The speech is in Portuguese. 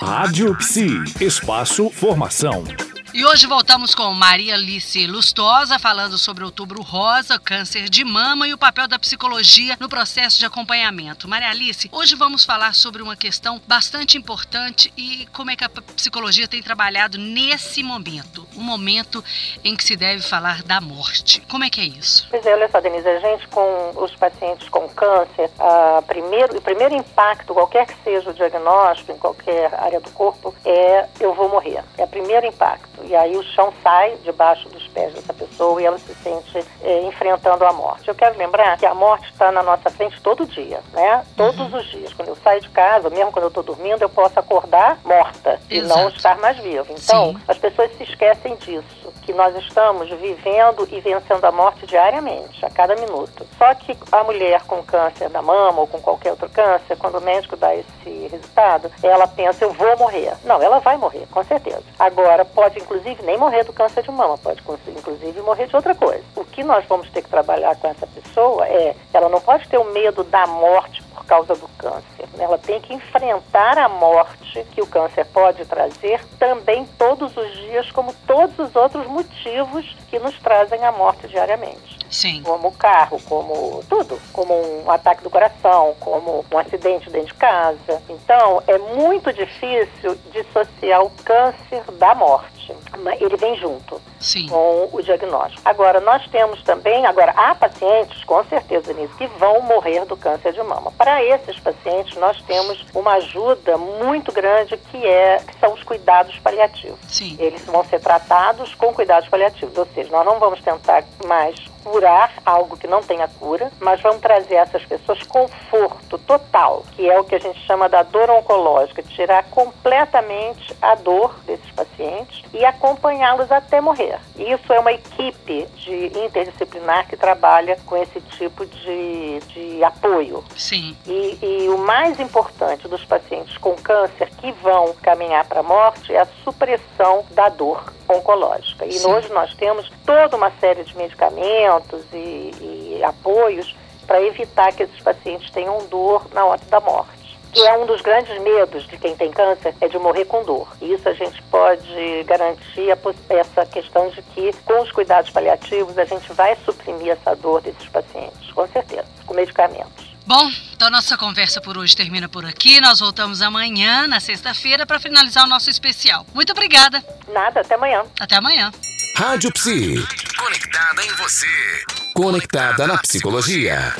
Rádio Psi, espaço formação. E hoje voltamos com Maria Alice Lustosa falando sobre Outubro Rosa, câncer de mama e o papel da psicologia no processo de acompanhamento. Maria Alice, hoje vamos falar sobre uma questão bastante importante e como é que a psicologia tem trabalhado nesse momento, um momento em que se deve falar da morte. Como é que é isso? Pois é, olha só, Denise, a gente com os pacientes com câncer, a primeiro, o primeiro impacto, qualquer que seja o diagnóstico, em qualquer área do corpo, é eu vou morrer. É o primeiro impacto e aí o chão sai debaixo dos pés dessa pessoa e ela se sente é, enfrentando a morte. Eu quero lembrar que a morte está na nossa frente todo dia, né? Todos uhum. os dias. Quando eu saio de casa, mesmo quando eu estou dormindo, eu posso acordar morta Exato. e não estar mais viva. Então, Sim. as pessoas se esquecem disso, que nós estamos vivendo e vencendo a morte diariamente, a cada minuto. Só que a mulher com câncer da mama ou com qualquer outro câncer, quando o médico dá esse resultado, ela pensa, eu vou morrer. Não, ela vai morrer, com certeza. Agora, pode inclusive nem morrer do câncer de mama, pode inclusive morrer de outra coisa. O que nós vamos ter que trabalhar com essa pessoa é, ela não pode ter o medo da morte por causa do câncer. Né? Ela tem que enfrentar a morte que o câncer pode trazer também todos os dias, como todos os outros motivos que nos trazem a morte diariamente. Sim. Como o carro, como tudo, como um ataque do coração, como um acidente dentro de casa. Então, é muito difícil dissociar o câncer da morte ele vem junto Sim. com o diagnóstico. Agora, nós temos também, agora, há pacientes, com certeza, nisso, que vão morrer do câncer de mama. Para esses pacientes, nós temos uma ajuda muito grande que, é, que são os cuidados paliativos. Sim. Eles vão ser tratados com cuidados paliativos, ou seja, nós não vamos tentar mais curar algo que não tenha cura, mas vamos trazer a essas pessoas conforto total, que é o que a gente chama da dor oncológica, tirar completamente a dor pacientes e acompanhá-los até morrer. Isso é uma equipe de interdisciplinar que trabalha com esse tipo de, de apoio. Sim. E, e o mais importante dos pacientes com câncer que vão caminhar para a morte é a supressão da dor oncológica. E Sim. hoje nós temos toda uma série de medicamentos e, e apoios para evitar que esses pacientes tenham dor na hora da morte. Que é um dos grandes medos de quem tem câncer, é de morrer com dor. E isso a gente pode garantir essa questão de que, com os cuidados paliativos, a gente vai suprimir essa dor desses pacientes, com certeza, com medicamentos. Bom, então nossa conversa por hoje termina por aqui. Nós voltamos amanhã, na sexta-feira, para finalizar o nosso especial. Muito obrigada. Nada, até amanhã. Até amanhã. Rádio Psi. Conectada em você. Conectada na psicologia.